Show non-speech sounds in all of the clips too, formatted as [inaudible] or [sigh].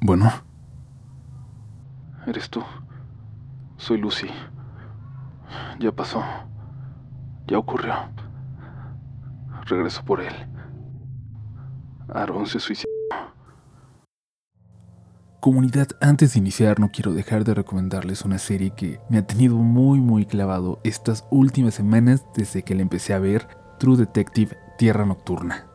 Bueno. Eres tú. Soy Lucy. Ya pasó. Ya ocurrió. Regreso por él. Aaron se suicidó. Comunidad, antes de iniciar no quiero dejar de recomendarles una serie que me ha tenido muy muy clavado estas últimas semanas desde que la empecé a ver, True Detective Tierra Nocturna.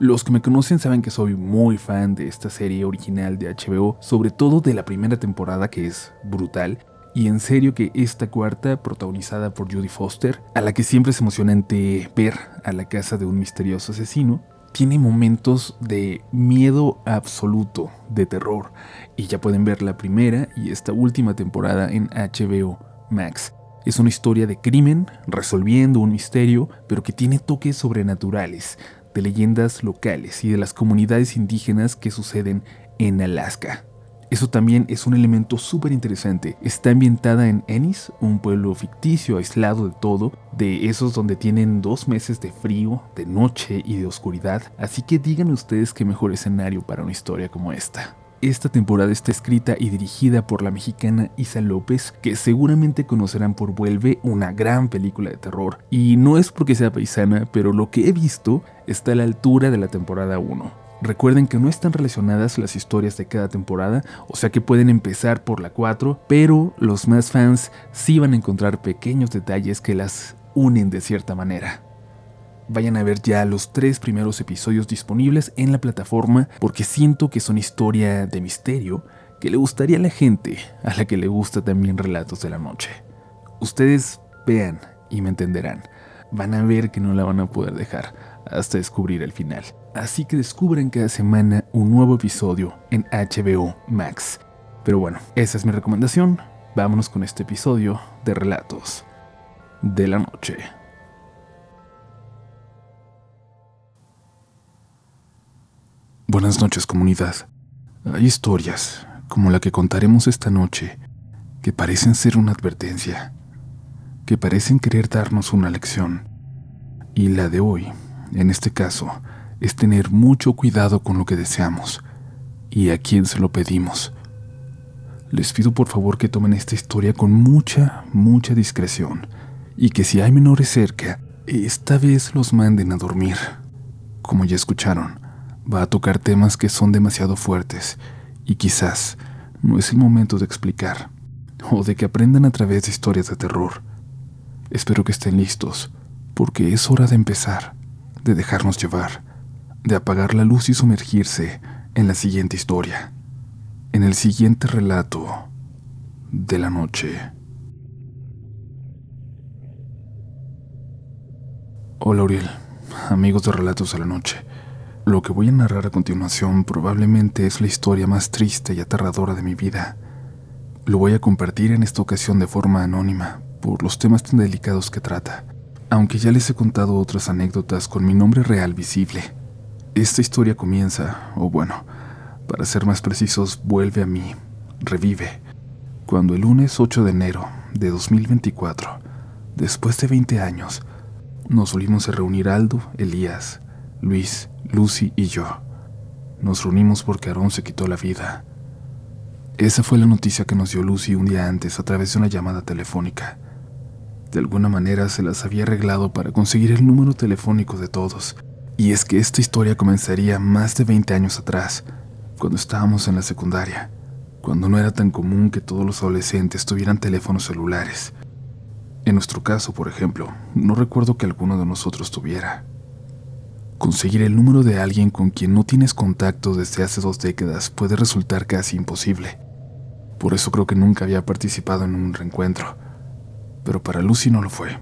Los que me conocen saben que soy muy fan de esta serie original de HBO, sobre todo de la primera temporada que es brutal, y en serio que esta cuarta, protagonizada por Judy Foster, a la que siempre es emocionante ver a la casa de un misterioso asesino, tiene momentos de miedo absoluto, de terror, y ya pueden ver la primera y esta última temporada en HBO Max. Es una historia de crimen, resolviendo un misterio, pero que tiene toques sobrenaturales, de leyendas locales y de las comunidades indígenas que suceden en Alaska. Eso también es un elemento súper interesante. Está ambientada en Ennis, un pueblo ficticio aislado de todo, de esos donde tienen dos meses de frío, de noche y de oscuridad. Así que digan ustedes qué mejor escenario para una historia como esta. Esta temporada está escrita y dirigida por la mexicana Isa López, que seguramente conocerán por Vuelve, una gran película de terror. Y no es porque sea paisana, pero lo que he visto está a la altura de la temporada 1. Recuerden que no están relacionadas las historias de cada temporada, o sea que pueden empezar por la 4, pero los más fans sí van a encontrar pequeños detalles que las unen de cierta manera. Vayan a ver ya los tres primeros episodios disponibles en la plataforma porque siento que son historia de misterio que le gustaría a la gente a la que le gusta también relatos de la noche. Ustedes vean y me entenderán. Van a ver que no la van a poder dejar hasta descubrir el final. Así que descubren cada semana un nuevo episodio en HBO Max. Pero bueno, esa es mi recomendación. Vámonos con este episodio de Relatos de la Noche. Buenas noches comunidad. Hay historias, como la que contaremos esta noche, que parecen ser una advertencia, que parecen querer darnos una lección. Y la de hoy en este caso, es tener mucho cuidado con lo que deseamos y a quién se lo pedimos. Les pido por favor que tomen esta historia con mucha, mucha discreción y que si hay menores cerca, esta vez los manden a dormir. Como ya escucharon, va a tocar temas que son demasiado fuertes y quizás no es el momento de explicar o de que aprendan a través de historias de terror. Espero que estén listos, porque es hora de empezar de dejarnos llevar, de apagar la luz y sumergirse en la siguiente historia, en el siguiente relato de la noche. Hola Uriel, amigos de Relatos de la Noche. Lo que voy a narrar a continuación probablemente es la historia más triste y aterradora de mi vida. Lo voy a compartir en esta ocasión de forma anónima, por los temas tan delicados que trata aunque ya les he contado otras anécdotas con mi nombre real visible. Esta historia comienza, o bueno, para ser más precisos, vuelve a mí, revive, cuando el lunes 8 de enero de 2024, después de 20 años, nos volvimos a reunir Aldo, Elías, Luis, Lucy y yo. Nos reunimos porque Aarón se quitó la vida. Esa fue la noticia que nos dio Lucy un día antes a través de una llamada telefónica. De alguna manera se las había arreglado para conseguir el número telefónico de todos. Y es que esta historia comenzaría más de 20 años atrás, cuando estábamos en la secundaria, cuando no era tan común que todos los adolescentes tuvieran teléfonos celulares. En nuestro caso, por ejemplo, no recuerdo que alguno de nosotros tuviera. Conseguir el número de alguien con quien no tienes contacto desde hace dos décadas puede resultar casi imposible. Por eso creo que nunca había participado en un reencuentro pero para Lucy no lo fue.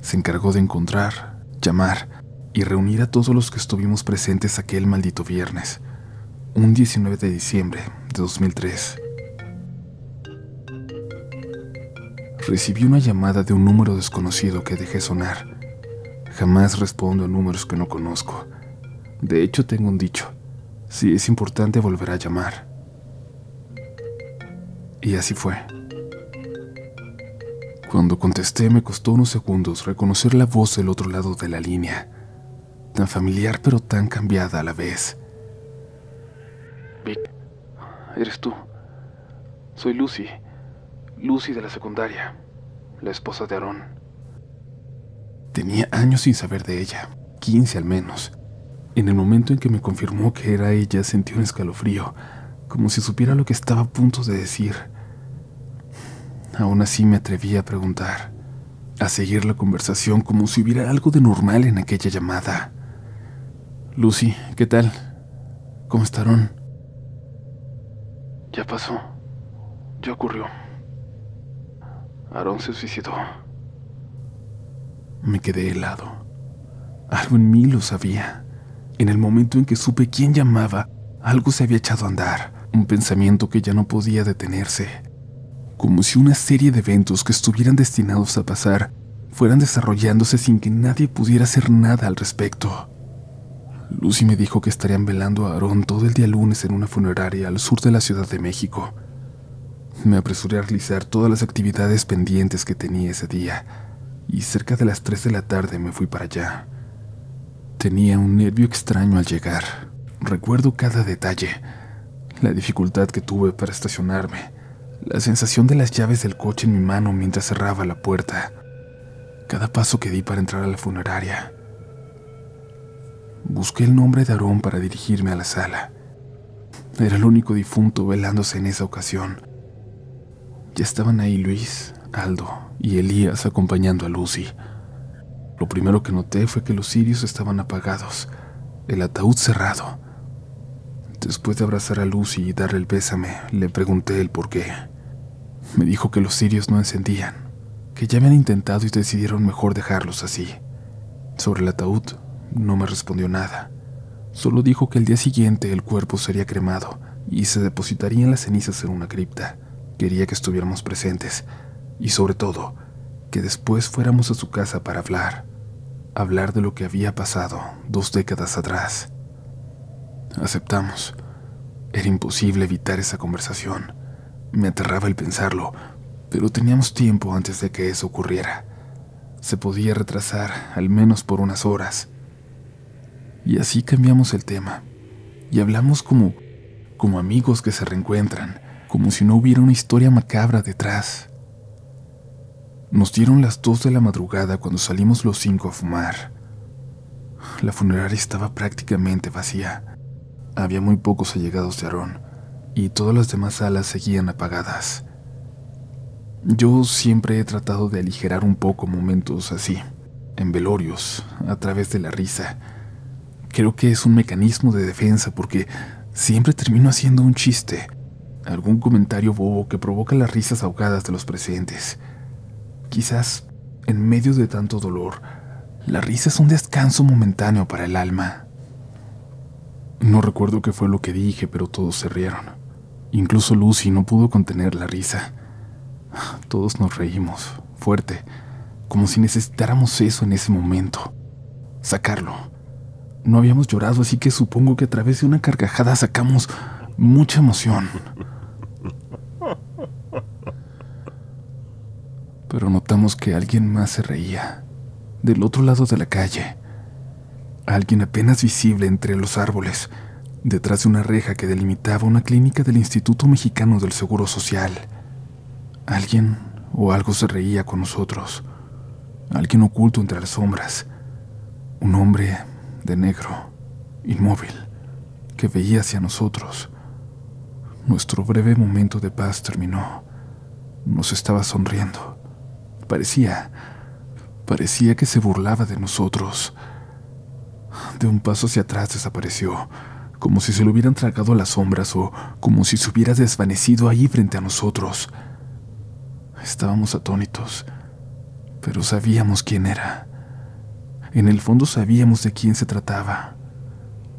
Se encargó de encontrar, llamar y reunir a todos los que estuvimos presentes aquel maldito viernes, un 19 de diciembre de 2003. Recibí una llamada de un número desconocido que dejé sonar. Jamás respondo a números que no conozco. De hecho, tengo un dicho. Si es importante volver a llamar. Y así fue. Cuando contesté me costó unos segundos reconocer la voz del otro lado de la línea, tan familiar pero tan cambiada a la vez. Vic, eres tú. Soy Lucy. Lucy de la secundaria, la esposa de Aarón. Tenía años sin saber de ella, 15 al menos. En el momento en que me confirmó que era ella, sentí un escalofrío, como si supiera lo que estaba a punto de decir. Aún así me atreví a preguntar, a seguir la conversación como si hubiera algo de normal en aquella llamada. Lucy, ¿qué tal? ¿Cómo estaron? Ya pasó. Ya ocurrió. Aarón se suicidó. Me quedé helado. Algo en mí lo sabía. En el momento en que supe quién llamaba, algo se había echado a andar, un pensamiento que ya no podía detenerse, como si una serie de eventos que estuvieran destinados a pasar fueran desarrollándose sin que nadie pudiera hacer nada al respecto. Lucy me dijo que estarían velando a Aarón todo el día lunes en una funeraria al sur de la Ciudad de México. Me apresuré a realizar todas las actividades pendientes que tenía ese día, y cerca de las 3 de la tarde me fui para allá. Tenía un nervio extraño al llegar. Recuerdo cada detalle. La dificultad que tuve para estacionarme. La sensación de las llaves del coche en mi mano mientras cerraba la puerta. Cada paso que di para entrar a la funeraria. Busqué el nombre de Aarón para dirigirme a la sala. Era el único difunto velándose en esa ocasión. Ya estaban ahí Luis, Aldo y Elías acompañando a Lucy. Lo primero que noté fue que los cirios estaban apagados, el ataúd cerrado. Después de abrazar a Lucy y darle el pésame, le pregunté el por qué. Me dijo que los cirios no encendían, que ya habían intentado y decidieron mejor dejarlos así. Sobre el ataúd no me respondió nada. Solo dijo que el día siguiente el cuerpo sería cremado y se depositarían las cenizas en una cripta. Quería que estuviéramos presentes y sobre todo que después fuéramos a su casa para hablar, hablar de lo que había pasado dos décadas atrás. Aceptamos. Era imposible evitar esa conversación. Me aterraba el pensarlo, pero teníamos tiempo antes de que eso ocurriera. Se podía retrasar, al menos por unas horas. Y así cambiamos el tema. Y hablamos como, como amigos que se reencuentran, como si no hubiera una historia macabra detrás. Nos dieron las dos de la madrugada cuando salimos los cinco a fumar. La funeraria estaba prácticamente vacía. Había muy pocos allegados de Aarón y todas las demás salas seguían apagadas. Yo siempre he tratado de aligerar un poco momentos así, en velorios, a través de la risa. Creo que es un mecanismo de defensa porque siempre termino haciendo un chiste, algún comentario bobo que provoca las risas ahogadas de los presentes. Quizás, en medio de tanto dolor, la risa es un descanso momentáneo para el alma. No recuerdo qué fue lo que dije, pero todos se rieron. Incluso Lucy no pudo contener la risa. Todos nos reímos, fuerte, como si necesitáramos eso en ese momento. Sacarlo. No habíamos llorado, así que supongo que a través de una carcajada sacamos mucha emoción. Pero notamos que alguien más se reía, del otro lado de la calle. Alguien apenas visible entre los árboles, detrás de una reja que delimitaba una clínica del Instituto Mexicano del Seguro Social. Alguien o algo se reía con nosotros. Alguien oculto entre las sombras. Un hombre de negro, inmóvil, que veía hacia nosotros. Nuestro breve momento de paz terminó. Nos estaba sonriendo. Parecía, parecía que se burlaba de nosotros. De un paso hacia atrás desapareció, como si se lo hubieran tragado las sombras o como si se hubiera desvanecido ahí frente a nosotros. Estábamos atónitos, pero sabíamos quién era. En el fondo sabíamos de quién se trataba,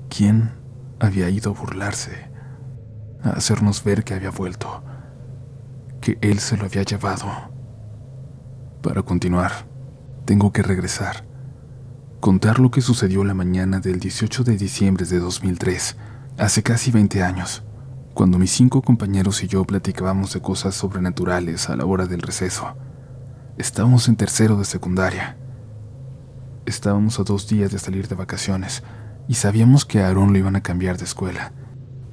quién había ido a burlarse, a hacernos ver que había vuelto, que él se lo había llevado. Para continuar, tengo que regresar. Contar lo que sucedió la mañana del 18 de diciembre de 2003, hace casi 20 años, cuando mis cinco compañeros y yo platicábamos de cosas sobrenaturales a la hora del receso. Estábamos en tercero de secundaria. Estábamos a dos días de salir de vacaciones y sabíamos que a Aarón lo iban a cambiar de escuela,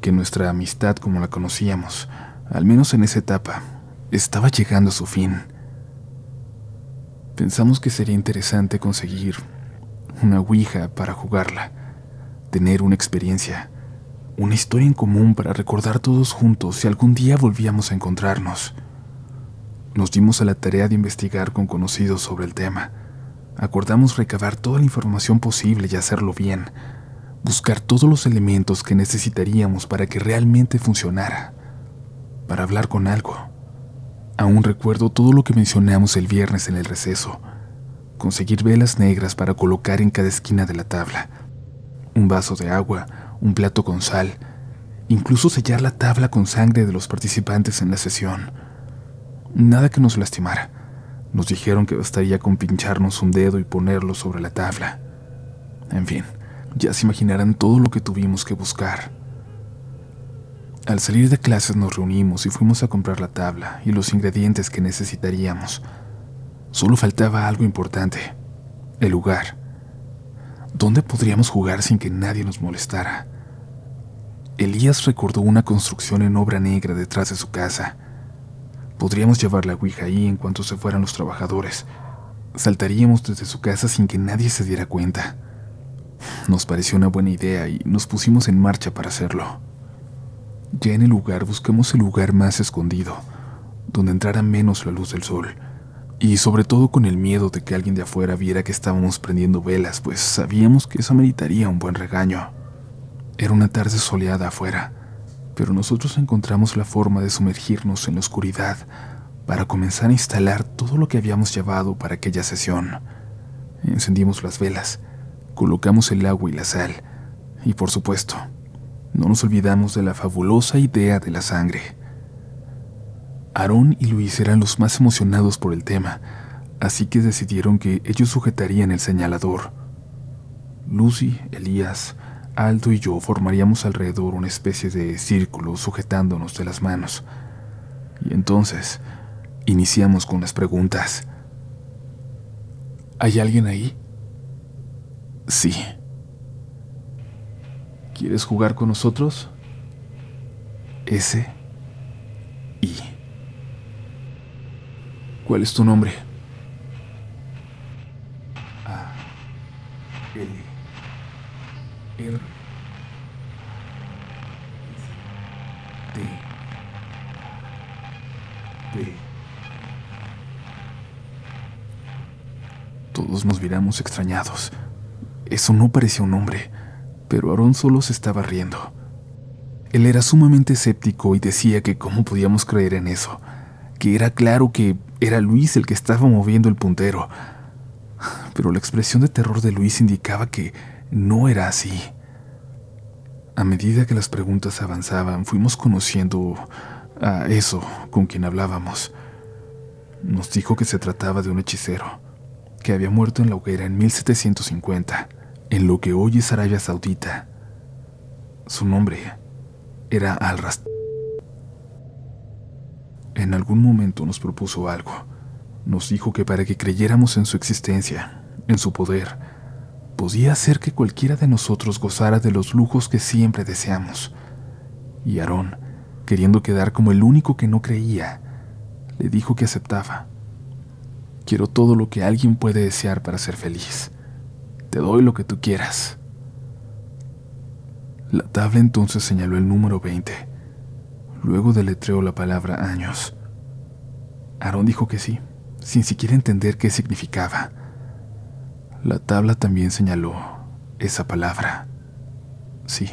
que nuestra amistad como la conocíamos, al menos en esa etapa, estaba llegando a su fin. Pensamos que sería interesante conseguir una Ouija para jugarla, tener una experiencia, una historia en común para recordar todos juntos si algún día volvíamos a encontrarnos. Nos dimos a la tarea de investigar con conocidos sobre el tema. Acordamos recabar toda la información posible y hacerlo bien, buscar todos los elementos que necesitaríamos para que realmente funcionara, para hablar con algo Aún recuerdo todo lo que mencionamos el viernes en el receso. Conseguir velas negras para colocar en cada esquina de la tabla. Un vaso de agua, un plato con sal, incluso sellar la tabla con sangre de los participantes en la sesión. Nada que nos lastimara. Nos dijeron que bastaría con pincharnos un dedo y ponerlo sobre la tabla. En fin, ya se imaginarán todo lo que tuvimos que buscar. Al salir de clases nos reunimos y fuimos a comprar la tabla y los ingredientes que necesitaríamos. Solo faltaba algo importante, el lugar. ¿Dónde podríamos jugar sin que nadie nos molestara? Elías recordó una construcción en obra negra detrás de su casa. Podríamos llevar la Ouija ahí en cuanto se fueran los trabajadores. Saltaríamos desde su casa sin que nadie se diera cuenta. Nos pareció una buena idea y nos pusimos en marcha para hacerlo. Ya en el lugar buscamos el lugar más escondido, donde entrara menos la luz del sol, y sobre todo con el miedo de que alguien de afuera viera que estábamos prendiendo velas, pues sabíamos que eso meritaría un buen regaño. Era una tarde soleada afuera, pero nosotros encontramos la forma de sumergirnos en la oscuridad para comenzar a instalar todo lo que habíamos llevado para aquella sesión. Encendimos las velas, colocamos el agua y la sal, y por supuesto, no nos olvidamos de la fabulosa idea de la sangre. Aarón y Luis eran los más emocionados por el tema, así que decidieron que ellos sujetarían el señalador. Lucy, Elías, Aldo y yo formaríamos alrededor una especie de círculo sujetándonos de las manos. Y entonces iniciamos con las preguntas. ¿Hay alguien ahí? Sí. ¿Quieres jugar con nosotros? S. I. ¿Cuál es tu nombre? A. L. R. T. P. Todos nos miramos extrañados. Eso no parecía un nombre pero Aarón solo se estaba riendo. Él era sumamente escéptico y decía que cómo podíamos creer en eso, que era claro que era Luis el que estaba moviendo el puntero. Pero la expresión de terror de Luis indicaba que no era así. A medida que las preguntas avanzaban, fuimos conociendo a eso con quien hablábamos. Nos dijo que se trataba de un hechicero, que había muerto en la hoguera en 1750 en lo que hoy es Arabia Saudita. Su nombre era Al-Rast. En algún momento nos propuso algo. Nos dijo que para que creyéramos en su existencia, en su poder, podía hacer que cualquiera de nosotros gozara de los lujos que siempre deseamos. Y Aarón, queriendo quedar como el único que no creía, le dijo que aceptaba. Quiero todo lo que alguien puede desear para ser feliz. Te doy lo que tú quieras. La tabla entonces señaló el número 20. Luego deletreó la palabra años. Aarón dijo que sí, sin siquiera entender qué significaba. La tabla también señaló esa palabra. Sí.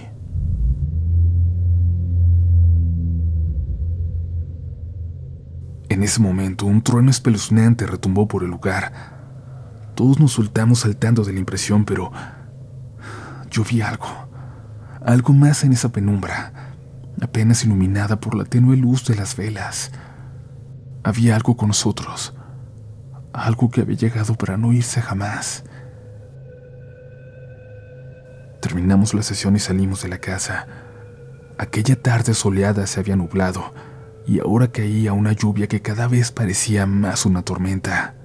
En ese momento, un trueno espeluznante retumbó por el lugar todos nos soltamos saltando de la impresión, pero yo vi algo, algo más en esa penumbra, apenas iluminada por la tenue luz de las velas. Había algo con nosotros, algo que había llegado para no irse jamás. Terminamos la sesión y salimos de la casa. Aquella tarde soleada se había nublado y ahora caía una lluvia que cada vez parecía más una tormenta.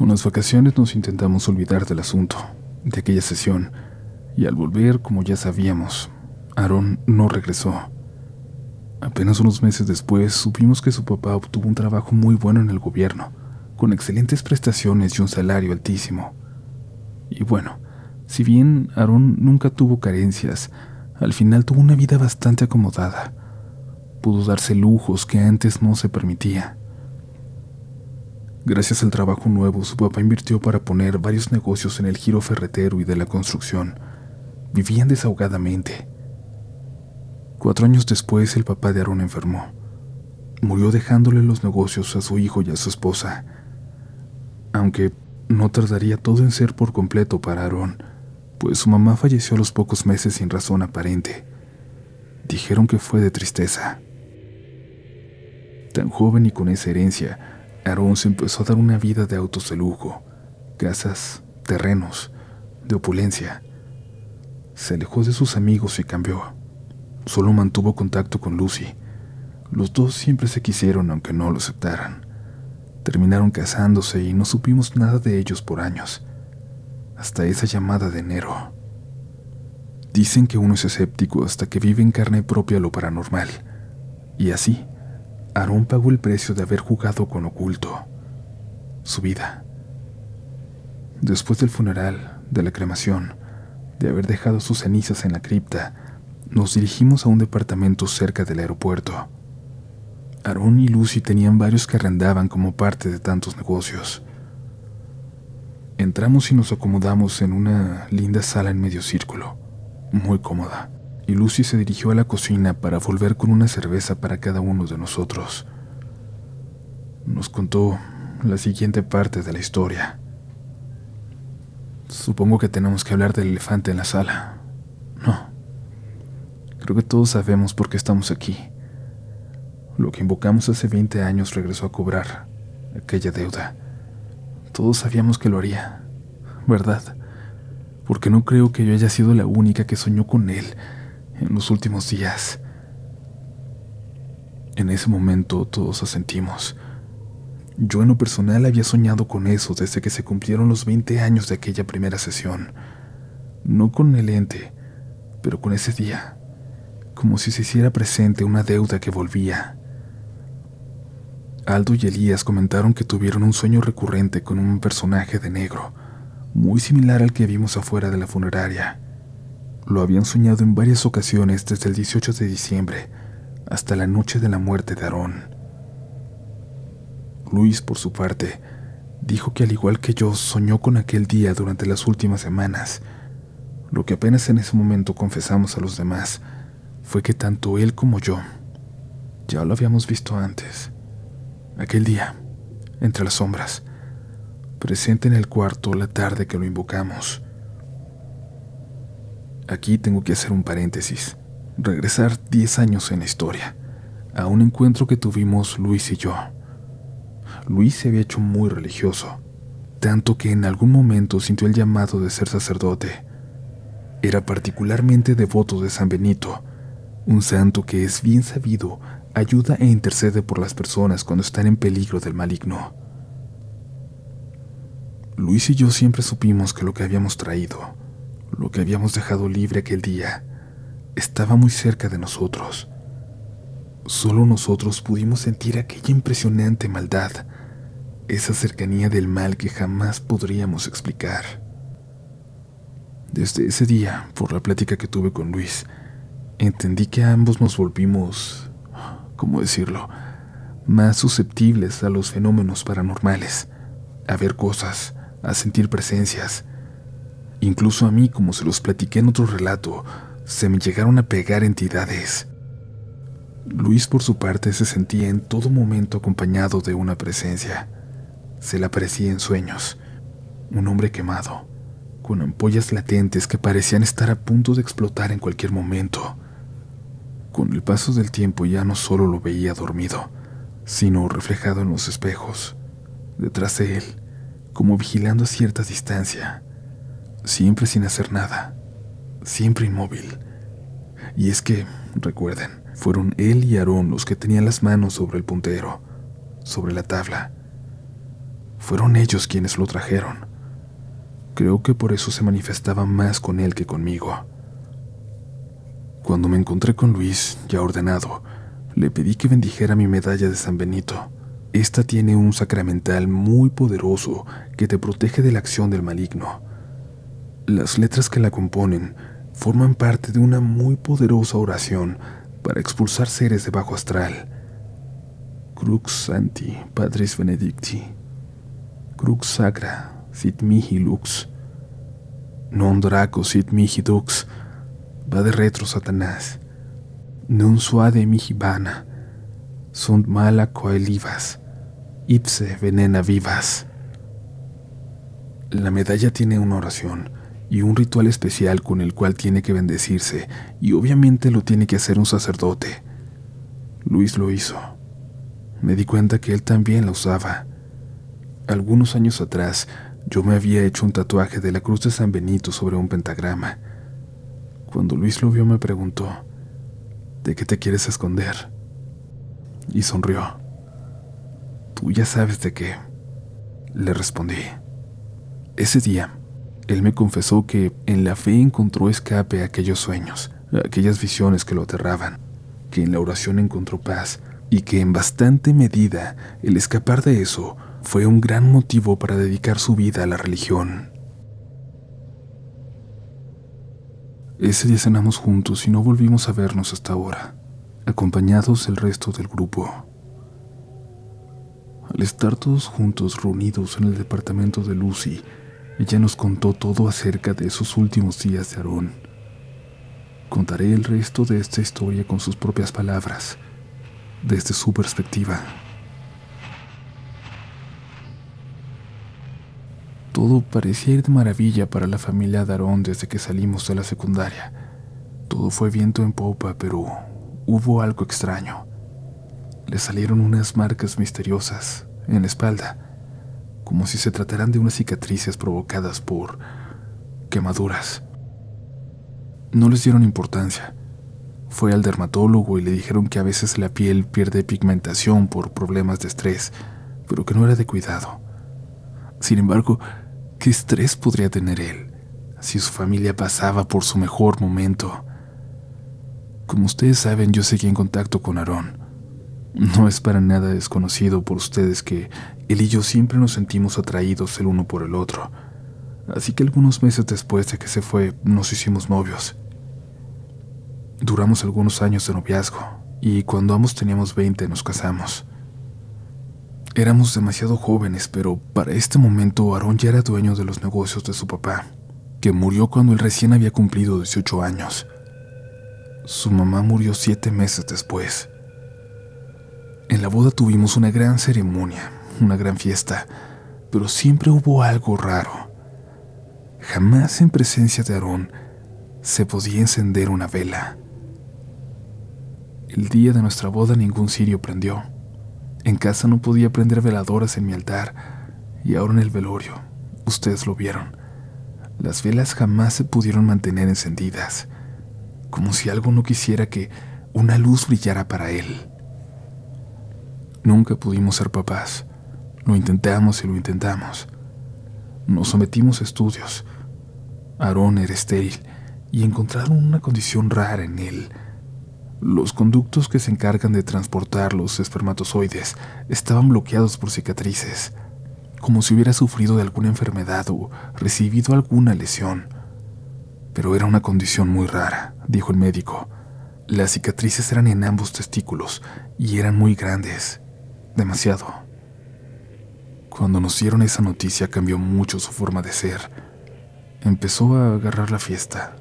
Con las vacaciones nos intentamos olvidar del asunto, de aquella sesión, Y al volver, como ya sabíamos, Aaron no regresó. Apenas unos meses después supimos que su papá obtuvo un trabajo muy bueno en el gobierno, con excelentes prestaciones y un salario altísimo. Y bueno, si bien Aaron nunca tuvo carencias, al final tuvo una vida bastante acomodada. Pudo darse lujos que antes no se permitía. Gracias al trabajo nuevo, su papá invirtió para poner varios negocios en el giro ferretero y de la construcción. Vivían desahogadamente. Cuatro años después, el papá de Aaron enfermó. Murió dejándole los negocios a su hijo y a su esposa. Aunque no tardaría todo en ser por completo para Aaron, pues su mamá falleció a los pocos meses sin razón aparente. Dijeron que fue de tristeza. Tan joven y con esa herencia, Aaron se empezó a dar una vida de autos de lujo, casas, terrenos, de opulencia. Se alejó de sus amigos y cambió. Solo mantuvo contacto con Lucy. Los dos siempre se quisieron aunque no lo aceptaran. Terminaron casándose y no supimos nada de ellos por años, hasta esa llamada de enero. Dicen que uno es escéptico hasta que vive en carne propia lo paranormal, y así Aarón pagó el precio de haber jugado con oculto, su vida. Después del funeral, de la cremación, de haber dejado sus cenizas en la cripta, nos dirigimos a un departamento cerca del aeropuerto. Aarón y Lucy tenían varios que arrendaban como parte de tantos negocios. Entramos y nos acomodamos en una linda sala en medio círculo, muy cómoda y Lucy se dirigió a la cocina para volver con una cerveza para cada uno de nosotros. Nos contó la siguiente parte de la historia. Supongo que tenemos que hablar del elefante en la sala. No. Creo que todos sabemos por qué estamos aquí. Lo que invocamos hace 20 años regresó a cobrar aquella deuda. Todos sabíamos que lo haría, ¿verdad? Porque no creo que yo haya sido la única que soñó con él en los últimos días. En ese momento todos asentimos. Yo en lo personal había soñado con eso desde que se cumplieron los 20 años de aquella primera sesión. No con el ente, pero con ese día, como si se hiciera presente una deuda que volvía. Aldo y Elías comentaron que tuvieron un sueño recurrente con un personaje de negro, muy similar al que vimos afuera de la funeraria. Lo habían soñado en varias ocasiones desde el 18 de diciembre hasta la noche de la muerte de Aarón. Luis, por su parte, dijo que al igual que yo soñó con aquel día durante las últimas semanas. Lo que apenas en ese momento confesamos a los demás fue que tanto él como yo ya lo habíamos visto antes. Aquel día, entre las sombras, presente en el cuarto la tarde que lo invocamos. Aquí tengo que hacer un paréntesis, regresar 10 años en la historia, a un encuentro que tuvimos Luis y yo. Luis se había hecho muy religioso, tanto que en algún momento sintió el llamado de ser sacerdote. Era particularmente devoto de San Benito, un santo que es bien sabido ayuda e intercede por las personas cuando están en peligro del maligno. Luis y yo siempre supimos que lo que habíamos traído, lo que habíamos dejado libre aquel día, estaba muy cerca de nosotros. Solo nosotros pudimos sentir aquella impresionante maldad, esa cercanía del mal que jamás podríamos explicar. Desde ese día, por la plática que tuve con Luis, entendí que ambos nos volvimos, ¿cómo decirlo?, más susceptibles a los fenómenos paranormales, a ver cosas, a sentir presencias, Incluso a mí, como se los platiqué en otro relato, se me llegaron a pegar entidades. Luis, por su parte, se sentía en todo momento acompañado de una presencia. Se le aparecía en sueños. Un hombre quemado, con ampollas latentes que parecían estar a punto de explotar en cualquier momento. Con el paso del tiempo ya no solo lo veía dormido, sino reflejado en los espejos, detrás de él, como vigilando a cierta distancia siempre sin hacer nada, siempre inmóvil. Y es que, recuerden, fueron él y Aarón los que tenían las manos sobre el puntero, sobre la tabla. Fueron ellos quienes lo trajeron. Creo que por eso se manifestaba más con él que conmigo. Cuando me encontré con Luis, ya ordenado, le pedí que bendijera mi medalla de San Benito. Esta tiene un sacramental muy poderoso que te protege de la acción del maligno. Las letras que la componen forman parte de una muy poderosa oración para expulsar seres de bajo astral. Crux Santi, Padres Benedicti. Crux Sacra, sit mihi lux. Non draco sit mihi dux. Va de retro, Satanás. Non suade mihi vana. Sunt mala coelivas. Ipse venena vivas. La medalla tiene una oración y un ritual especial con el cual tiene que bendecirse, y obviamente lo tiene que hacer un sacerdote. Luis lo hizo. Me di cuenta que él también la usaba. Algunos años atrás, yo me había hecho un tatuaje de la cruz de San Benito sobre un pentagrama. Cuando Luis lo vio me preguntó, ¿de qué te quieres esconder? Y sonrió. Tú ya sabes de qué. Le respondí. Ese día, él me confesó que en la fe encontró escape a aquellos sueños, a aquellas visiones que lo aterraban, que en la oración encontró paz y que en bastante medida el escapar de eso fue un gran motivo para dedicar su vida a la religión. Ese día cenamos juntos y no volvimos a vernos hasta ahora, acompañados del resto del grupo. Al estar todos juntos reunidos en el departamento de Lucy, ella nos contó todo acerca de esos últimos días de Aarón. Contaré el resto de esta historia con sus propias palabras, desde su perspectiva. Todo parecía ir de maravilla para la familia de Aarón desde que salimos de la secundaria. Todo fue viento en popa, pero hubo algo extraño. Le salieron unas marcas misteriosas en la espalda como si se trataran de unas cicatrices provocadas por quemaduras. No les dieron importancia. Fue al dermatólogo y le dijeron que a veces la piel pierde pigmentación por problemas de estrés, pero que no era de cuidado. Sin embargo, ¿qué estrés podría tener él si su familia pasaba por su mejor momento? Como ustedes saben, yo seguí en contacto con Aarón. No es para nada desconocido por ustedes que él y yo siempre nos sentimos atraídos el uno por el otro. Así que algunos meses después de que se fue, nos hicimos novios. Duramos algunos años de noviazgo y cuando ambos teníamos 20 nos casamos. Éramos demasiado jóvenes, pero para este momento Aarón ya era dueño de los negocios de su papá, que murió cuando él recién había cumplido 18 años. Su mamá murió siete meses después. En la boda tuvimos una gran ceremonia, una gran fiesta, pero siempre hubo algo raro. Jamás en presencia de Aarón se podía encender una vela. El día de nuestra boda ningún cirio prendió. En casa no podía prender veladoras en mi altar y ahora en el velorio, ustedes lo vieron. Las velas jamás se pudieron mantener encendidas, como si algo no quisiera que una luz brillara para él. Nunca pudimos ser papás. Lo intentamos y lo intentamos. Nos sometimos a estudios. Aarón era estéril y encontraron una condición rara en él. Los conductos que se encargan de transportar los espermatozoides estaban bloqueados por cicatrices, como si hubiera sufrido de alguna enfermedad o recibido alguna lesión. Pero era una condición muy rara, dijo el médico. Las cicatrices eran en ambos testículos y eran muy grandes demasiado. Cuando nos dieron esa noticia cambió mucho su forma de ser. Empezó a agarrar la fiesta,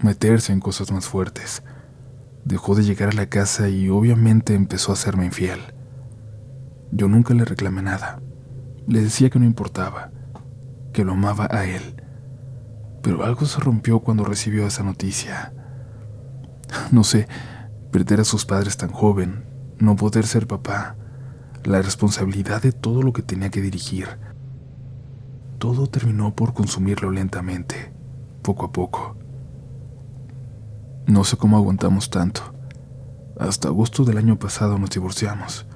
meterse en cosas más fuertes. Dejó de llegar a la casa y obviamente empezó a hacerme infiel. Yo nunca le reclamé nada. Le decía que no importaba, que lo amaba a él. Pero algo se rompió cuando recibió esa noticia. No sé, perder a sus padres tan joven, no poder ser papá, la responsabilidad de todo lo que tenía que dirigir. Todo terminó por consumirlo lentamente, poco a poco. No sé cómo aguantamos tanto. Hasta agosto del año pasado nos divorciamos.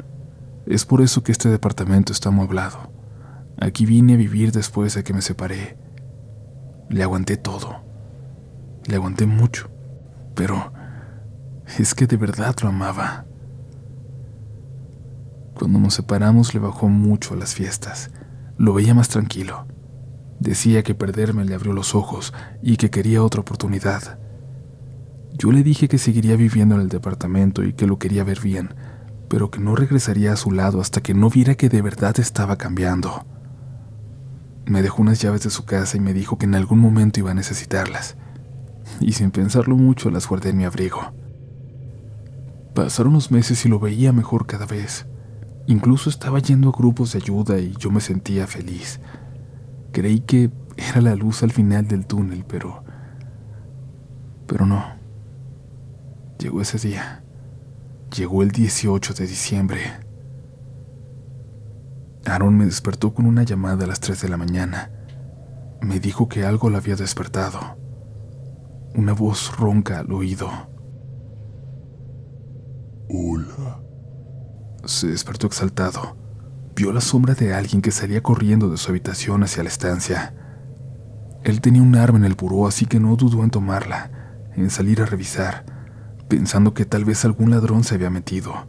Es por eso que este departamento está amueblado. Aquí vine a vivir después de que me separé. Le aguanté todo. Le aguanté mucho. Pero es que de verdad lo amaba. Cuando nos separamos le bajó mucho a las fiestas. Lo veía más tranquilo. Decía que perderme le abrió los ojos y que quería otra oportunidad. Yo le dije que seguiría viviendo en el departamento y que lo quería ver bien, pero que no regresaría a su lado hasta que no viera que de verdad estaba cambiando. Me dejó unas llaves de su casa y me dijo que en algún momento iba a necesitarlas, y sin pensarlo mucho las guardé en mi abrigo. Pasaron los meses y lo veía mejor cada vez. Incluso estaba yendo a grupos de ayuda y yo me sentía feliz. Creí que era la luz al final del túnel, pero... Pero no. Llegó ese día. Llegó el 18 de diciembre. Aaron me despertó con una llamada a las 3 de la mañana. Me dijo que algo lo había despertado. Una voz ronca al oído. Hola. Se despertó exaltado. Vio la sombra de alguien que salía corriendo de su habitación hacia la estancia. Él tenía un arma en el buró, así que no dudó en tomarla, en salir a revisar, pensando que tal vez algún ladrón se había metido.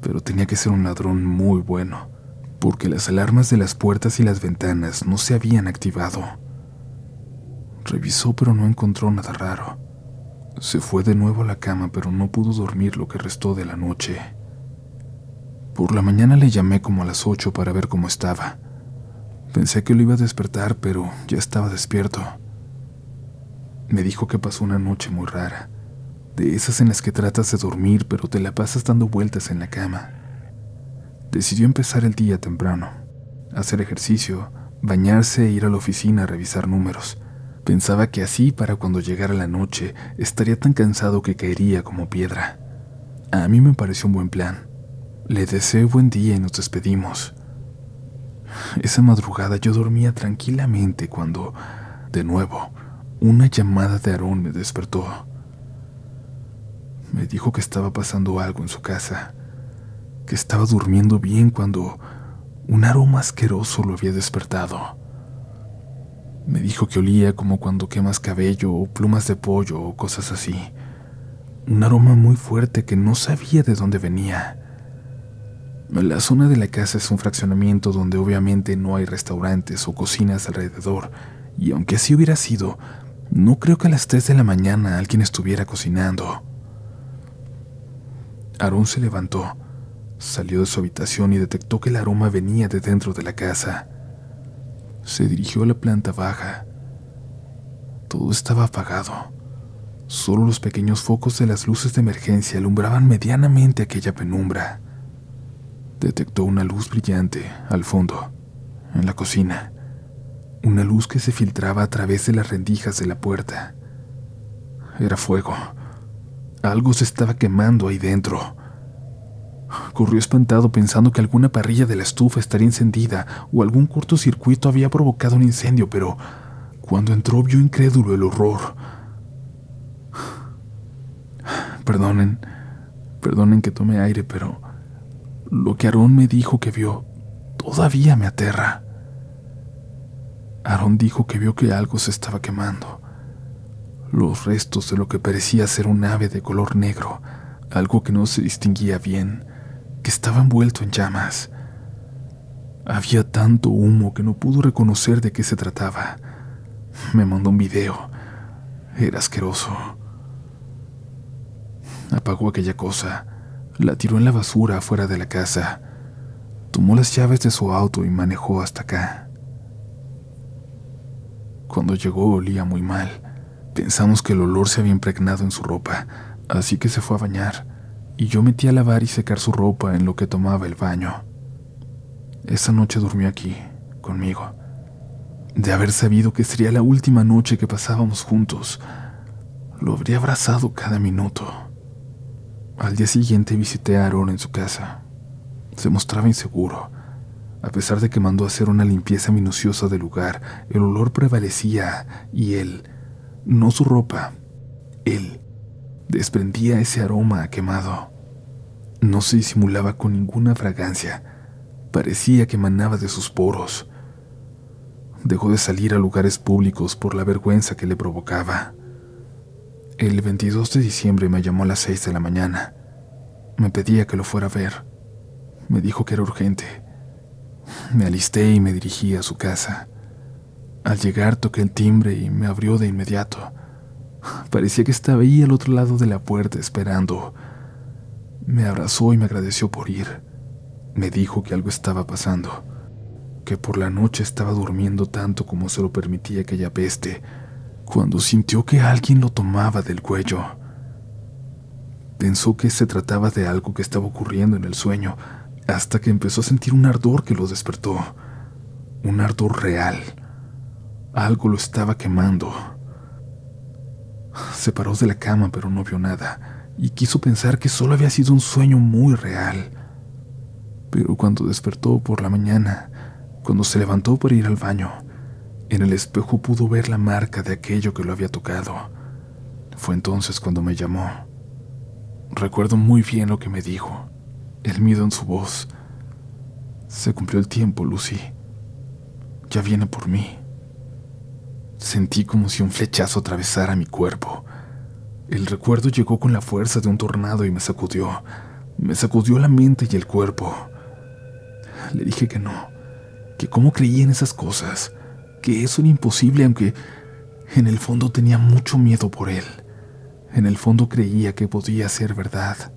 Pero tenía que ser un ladrón muy bueno, porque las alarmas de las puertas y las ventanas no se habían activado. Revisó pero no encontró nada raro. Se fue de nuevo a la cama pero no pudo dormir lo que restó de la noche. Por la mañana le llamé como a las ocho para ver cómo estaba. Pensé que lo iba a despertar, pero ya estaba despierto. Me dijo que pasó una noche muy rara, de esas en las que tratas de dormir pero te la pasas dando vueltas en la cama. Decidió empezar el día temprano, hacer ejercicio, bañarse e ir a la oficina a revisar números. Pensaba que así para cuando llegara la noche estaría tan cansado que caería como piedra. A mí me pareció un buen plan. Le deseé buen día y nos despedimos. Esa madrugada yo dormía tranquilamente cuando, de nuevo, una llamada de Aarón me despertó. Me dijo que estaba pasando algo en su casa, que estaba durmiendo bien cuando un aroma asqueroso lo había despertado. Me dijo que olía como cuando quemas cabello o plumas de pollo o cosas así. Un aroma muy fuerte que no sabía de dónde venía. La zona de la casa es un fraccionamiento donde obviamente no hay restaurantes o cocinas alrededor, y aunque así hubiera sido, no creo que a las 3 de la mañana alguien estuviera cocinando. Aarón se levantó, salió de su habitación y detectó que el aroma venía de dentro de la casa. Se dirigió a la planta baja. Todo estaba apagado. Solo los pequeños focos de las luces de emergencia alumbraban medianamente aquella penumbra detectó una luz brillante al fondo, en la cocina. Una luz que se filtraba a través de las rendijas de la puerta. Era fuego. Algo se estaba quemando ahí dentro. Corrió espantado pensando que alguna parrilla de la estufa estaría encendida o algún cortocircuito había provocado un incendio, pero cuando entró vio incrédulo el horror. Perdonen, perdonen que tome aire, pero lo que Aarón me dijo que vio todavía me aterra. Aarón dijo que vio que algo se estaba quemando. Los restos de lo que parecía ser un ave de color negro, algo que no se distinguía bien, que estaba envuelto en llamas. Había tanto humo que no pudo reconocer de qué se trataba. Me mandó un video. Era asqueroso. Apagó aquella cosa la tiró en la basura afuera de la casa. Tomó las llaves de su auto y manejó hasta acá. Cuando llegó olía muy mal. Pensamos que el olor se había impregnado en su ropa, así que se fue a bañar, y yo metí a lavar y secar su ropa en lo que tomaba el baño. Esa noche durmió aquí, conmigo. De haber sabido que sería la última noche que pasábamos juntos, lo habría abrazado cada minuto. Al día siguiente visité a Aaron en su casa. Se mostraba inseguro. A pesar de que mandó hacer una limpieza minuciosa del lugar, el olor prevalecía y él, no su ropa, él, desprendía ese aroma quemado. No se disimulaba con ninguna fragancia. Parecía que emanaba de sus poros. Dejó de salir a lugares públicos por la vergüenza que le provocaba. El 22 de diciembre me llamó a las 6 de la mañana. Me pedía que lo fuera a ver. Me dijo que era urgente. Me alisté y me dirigí a su casa. Al llegar toqué el timbre y me abrió de inmediato. Parecía que estaba ahí al otro lado de la puerta esperando. Me abrazó y me agradeció por ir. Me dijo que algo estaba pasando, que por la noche estaba durmiendo tanto como se lo permitía aquella peste, cuando sintió que alguien lo tomaba del cuello. Pensó que se trataba de algo que estaba ocurriendo en el sueño, hasta que empezó a sentir un ardor que lo despertó, un ardor real. Algo lo estaba quemando. Se paró de la cama pero no vio nada y quiso pensar que solo había sido un sueño muy real. Pero cuando despertó por la mañana, cuando se levantó para ir al baño, en el espejo pudo ver la marca de aquello que lo había tocado. Fue entonces cuando me llamó. Recuerdo muy bien lo que me dijo, el miedo en su voz. Se cumplió el tiempo, Lucy. Ya viene por mí. Sentí como si un flechazo atravesara mi cuerpo. El recuerdo llegó con la fuerza de un tornado y me sacudió. Me sacudió la mente y el cuerpo. Le dije que no, que cómo creía en esas cosas, que eso era imposible aunque en el fondo tenía mucho miedo por él. En el fondo creía que podía ser verdad.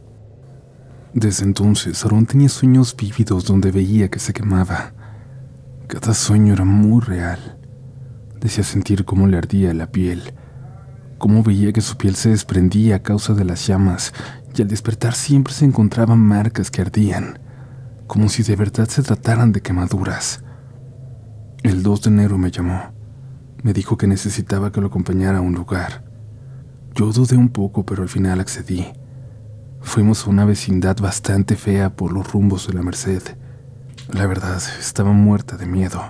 Desde entonces, Aaron tenía sueños vívidos donde veía que se quemaba. Cada sueño era muy real. Decía sentir cómo le ardía la piel, cómo veía que su piel se desprendía a causa de las llamas y al despertar siempre se encontraban marcas que ardían, como si de verdad se trataran de quemaduras. El 2 de enero me llamó. Me dijo que necesitaba que lo acompañara a un lugar. Yo dudé un poco, pero al final accedí. Fuimos a una vecindad bastante fea por los rumbos de la Merced. La verdad, estaba muerta de miedo.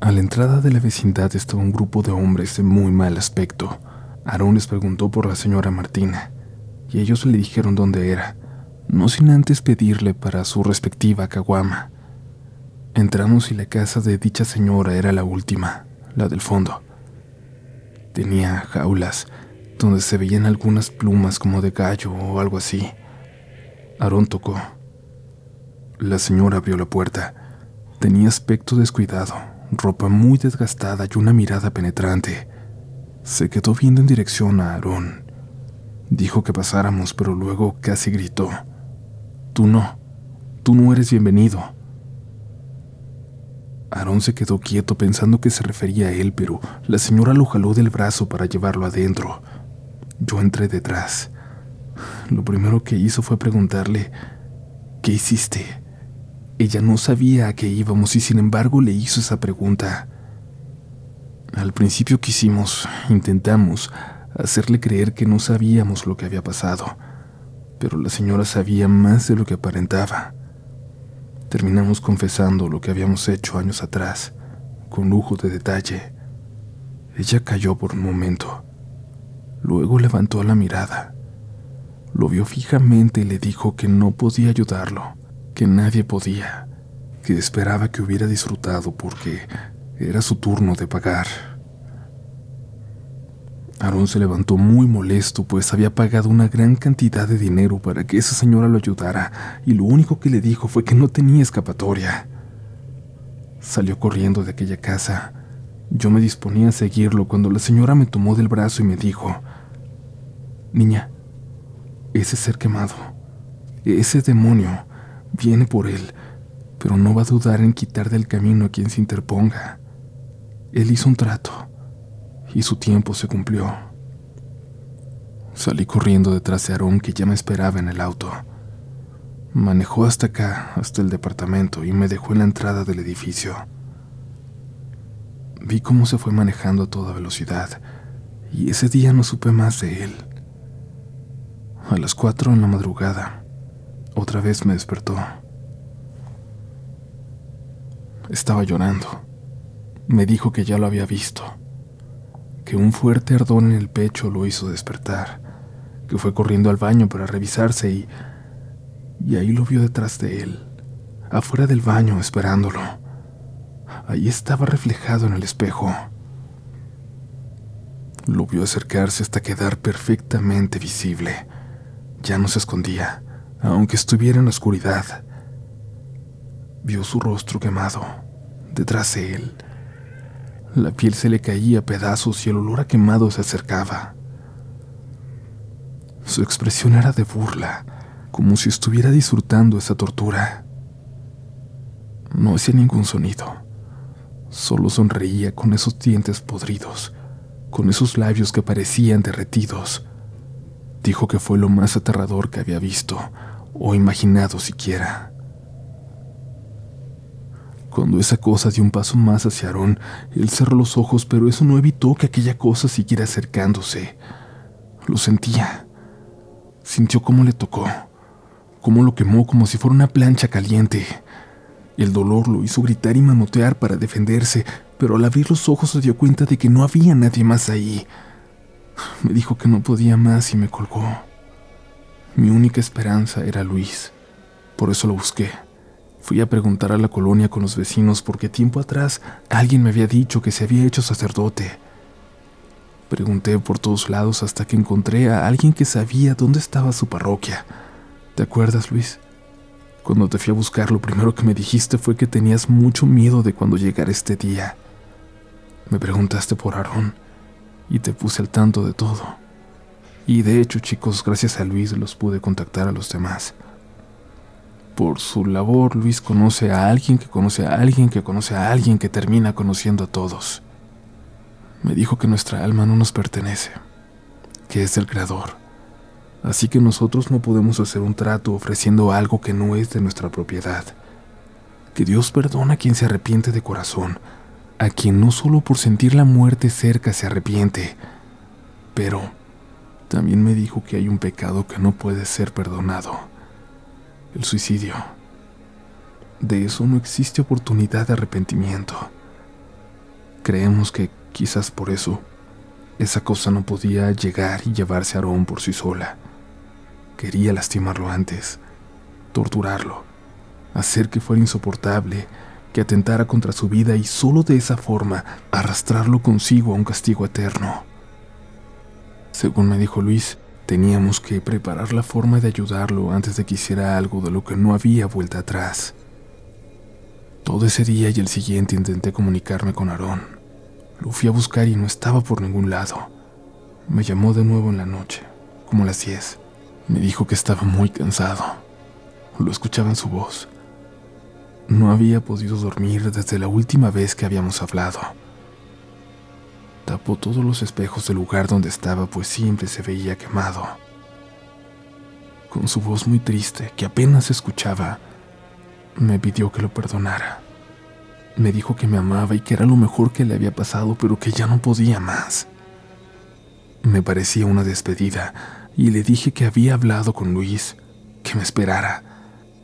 A la entrada de la vecindad estaba un grupo de hombres de muy mal aspecto. Aarón les preguntó por la señora Martina, y ellos le dijeron dónde era, no sin antes pedirle para su respectiva caguama. Entramos y la casa de dicha señora era la última, la del fondo. Tenía jaulas, donde se veían algunas plumas como de gallo o algo así. Aarón tocó. La señora abrió la puerta. Tenía aspecto descuidado, ropa muy desgastada y una mirada penetrante. Se quedó viendo en dirección a Aarón. Dijo que pasáramos, pero luego casi gritó. Tú no, tú no eres bienvenido. Aarón se quedó quieto pensando que se refería a él, pero la señora lo jaló del brazo para llevarlo adentro. Yo entré detrás. Lo primero que hizo fue preguntarle, ¿qué hiciste? Ella no sabía a qué íbamos y sin embargo le hizo esa pregunta. Al principio quisimos, intentamos, hacerle creer que no sabíamos lo que había pasado, pero la señora sabía más de lo que aparentaba. Terminamos confesando lo que habíamos hecho años atrás, con lujo de detalle. Ella cayó por un momento. Luego levantó la mirada. Lo vio fijamente y le dijo que no podía ayudarlo que nadie podía, que esperaba que hubiera disfrutado porque era su turno de pagar. Aarón se levantó muy molesto, pues había pagado una gran cantidad de dinero para que esa señora lo ayudara, y lo único que le dijo fue que no tenía escapatoria. Salió corriendo de aquella casa. Yo me disponía a seguirlo cuando la señora me tomó del brazo y me dijo, Niña, ese ser quemado, ese demonio, Viene por él, pero no va a dudar en quitar del camino a quien se interponga. Él hizo un trato y su tiempo se cumplió. Salí corriendo detrás de Aarón que ya me esperaba en el auto. Manejó hasta acá, hasta el departamento, y me dejó en la entrada del edificio. Vi cómo se fue manejando a toda velocidad, y ese día no supe más de él. A las cuatro en la madrugada, otra vez me despertó. Estaba llorando. Me dijo que ya lo había visto, que un fuerte ardor en el pecho lo hizo despertar, que fue corriendo al baño para revisarse y... y ahí lo vio detrás de él, afuera del baño esperándolo. ahí estaba reflejado en el espejo. Lo vio acercarse hasta quedar perfectamente visible. Ya no se escondía, aunque estuviera en la oscuridad. Vio su rostro quemado, detrás de él. La piel se le caía a pedazos y el olor a quemado se acercaba. Su expresión era de burla, como si estuviera disfrutando esa tortura. No hacía ningún sonido, solo sonreía con esos dientes podridos con esos labios que parecían derretidos. Dijo que fue lo más aterrador que había visto o imaginado siquiera. Cuando esa cosa dio un paso más hacia Aarón, él cerró los ojos, pero eso no evitó que aquella cosa siguiera acercándose. Lo sentía. Sintió cómo le tocó, cómo lo quemó como si fuera una plancha caliente. El dolor lo hizo gritar y manotear para defenderse, pero al abrir los ojos se dio cuenta de que no había nadie más ahí. Me dijo que no podía más y me colgó. Mi única esperanza era Luis. Por eso lo busqué. Fui a preguntar a la colonia con los vecinos porque tiempo atrás alguien me había dicho que se había hecho sacerdote. Pregunté por todos lados hasta que encontré a alguien que sabía dónde estaba su parroquia. ¿Te acuerdas, Luis? Cuando te fui a buscar, lo primero que me dijiste fue que tenías mucho miedo de cuando llegara este día. Me preguntaste por Aarón y te puse al tanto de todo. Y de hecho, chicos, gracias a Luis los pude contactar a los demás. Por su labor, Luis conoce a alguien que conoce a alguien que conoce a alguien que termina conociendo a todos. Me dijo que nuestra alma no nos pertenece, que es del Creador Así que nosotros no podemos hacer un trato ofreciendo algo que no es de nuestra propiedad. Que Dios perdona a quien se arrepiente de corazón, a quien no solo por sentir la muerte cerca se arrepiente, pero también me dijo que hay un pecado que no puede ser perdonado, el suicidio. De eso no existe oportunidad de arrepentimiento. Creemos que quizás por eso esa cosa no podía llegar y llevarse a Aarón por sí sola. Quería lastimarlo antes, torturarlo, hacer que fuera insoportable, que atentara contra su vida y solo de esa forma arrastrarlo consigo a un castigo eterno. Según me dijo Luis, teníamos que preparar la forma de ayudarlo antes de que hiciera algo de lo que no había vuelta atrás. Todo ese día y el siguiente intenté comunicarme con Aarón. Lo fui a buscar y no estaba por ningún lado. Me llamó de nuevo en la noche, como las 10. Me dijo que estaba muy cansado. Lo escuchaba en su voz. No había podido dormir desde la última vez que habíamos hablado. Tapó todos los espejos del lugar donde estaba, pues siempre se veía quemado. Con su voz muy triste, que apenas escuchaba, me pidió que lo perdonara. Me dijo que me amaba y que era lo mejor que le había pasado, pero que ya no podía más. Me parecía una despedida, y le dije que había hablado con Luis, que me esperara,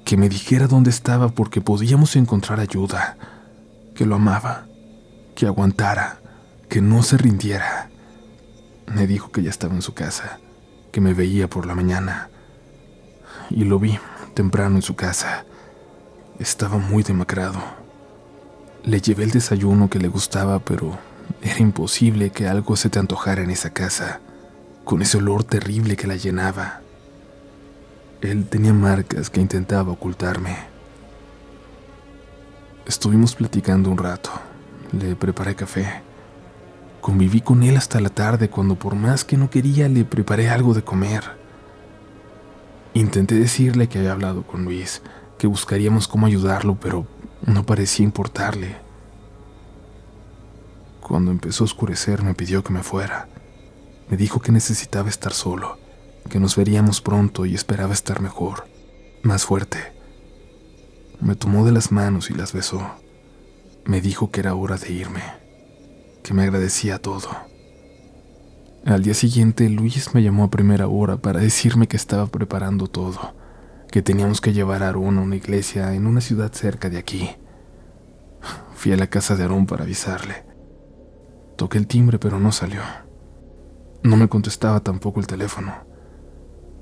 que me dijera dónde estaba porque podíamos encontrar ayuda, que lo amaba, que aguantara, que no se rindiera. Me dijo que ya estaba en su casa, que me veía por la mañana. Y lo vi temprano en su casa. Estaba muy demacrado. Le llevé el desayuno que le gustaba, pero era imposible que algo se te antojara en esa casa con ese olor terrible que la llenaba. Él tenía marcas que intentaba ocultarme. Estuvimos platicando un rato. Le preparé café. Conviví con él hasta la tarde cuando por más que no quería le preparé algo de comer. Intenté decirle que había hablado con Luis, que buscaríamos cómo ayudarlo, pero no parecía importarle. Cuando empezó a oscurecer me pidió que me fuera. Me dijo que necesitaba estar solo, que nos veríamos pronto y esperaba estar mejor, más fuerte. Me tomó de las manos y las besó. Me dijo que era hora de irme, que me agradecía todo. Al día siguiente, Luis me llamó a primera hora para decirme que estaba preparando todo, que teníamos que llevar a Aarón a una iglesia en una ciudad cerca de aquí. Fui a la casa de Aarón para avisarle. Toqué el timbre, pero no salió. No me contestaba tampoco el teléfono.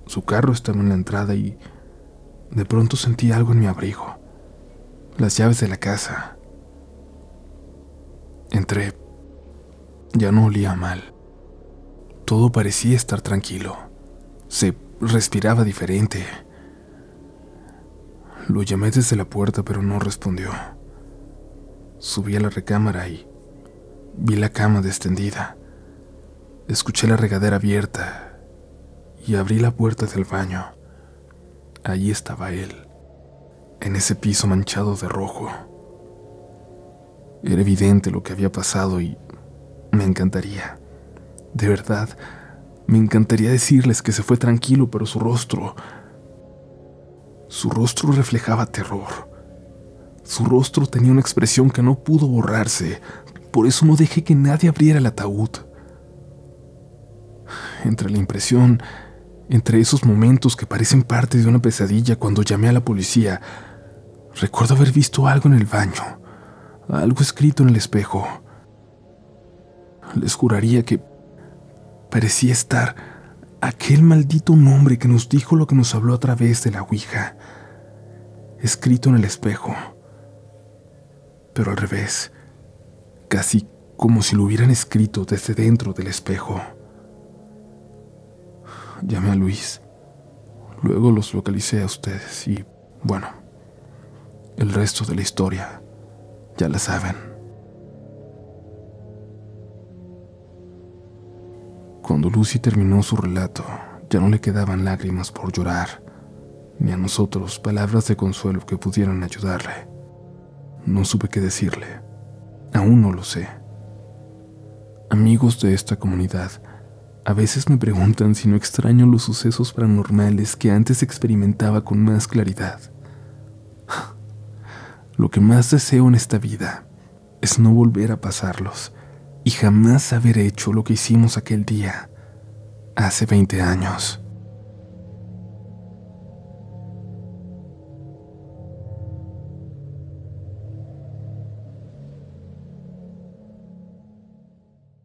Su carro estaba en la entrada y de pronto sentí algo en mi abrigo. Las llaves de la casa. Entré. Ya no olía mal. Todo parecía estar tranquilo. Se respiraba diferente. Lo llamé desde la puerta, pero no respondió. Subí a la recámara y vi la cama descendida. Escuché la regadera abierta y abrí la puerta del baño. Allí estaba él, en ese piso manchado de rojo. Era evidente lo que había pasado y me encantaría, de verdad, me encantaría decirles que se fue tranquilo, pero su rostro, su rostro reflejaba terror. Su rostro tenía una expresión que no pudo borrarse, por eso no dejé que nadie abriera el ataúd. Entre la impresión, entre esos momentos que parecen parte de una pesadilla cuando llamé a la policía, recuerdo haber visto algo en el baño, algo escrito en el espejo. Les juraría que parecía estar aquel maldito nombre que nos dijo lo que nos habló a través de la Ouija, escrito en el espejo, pero al revés, casi como si lo hubieran escrito desde dentro del espejo. Llamé a Luis, luego los localicé a ustedes y, bueno, el resto de la historia ya la saben. Cuando Lucy terminó su relato, ya no le quedaban lágrimas por llorar, ni a nosotros palabras de consuelo que pudieran ayudarle. No supe qué decirle. Aún no lo sé. Amigos de esta comunidad a veces me preguntan si no extraño los sucesos paranormales que antes experimentaba con más claridad. [laughs] Lo que más deseo en esta vida es no volver a pasarlos y jamás haber hecho lo que hicimos aquel día, hace 20 años.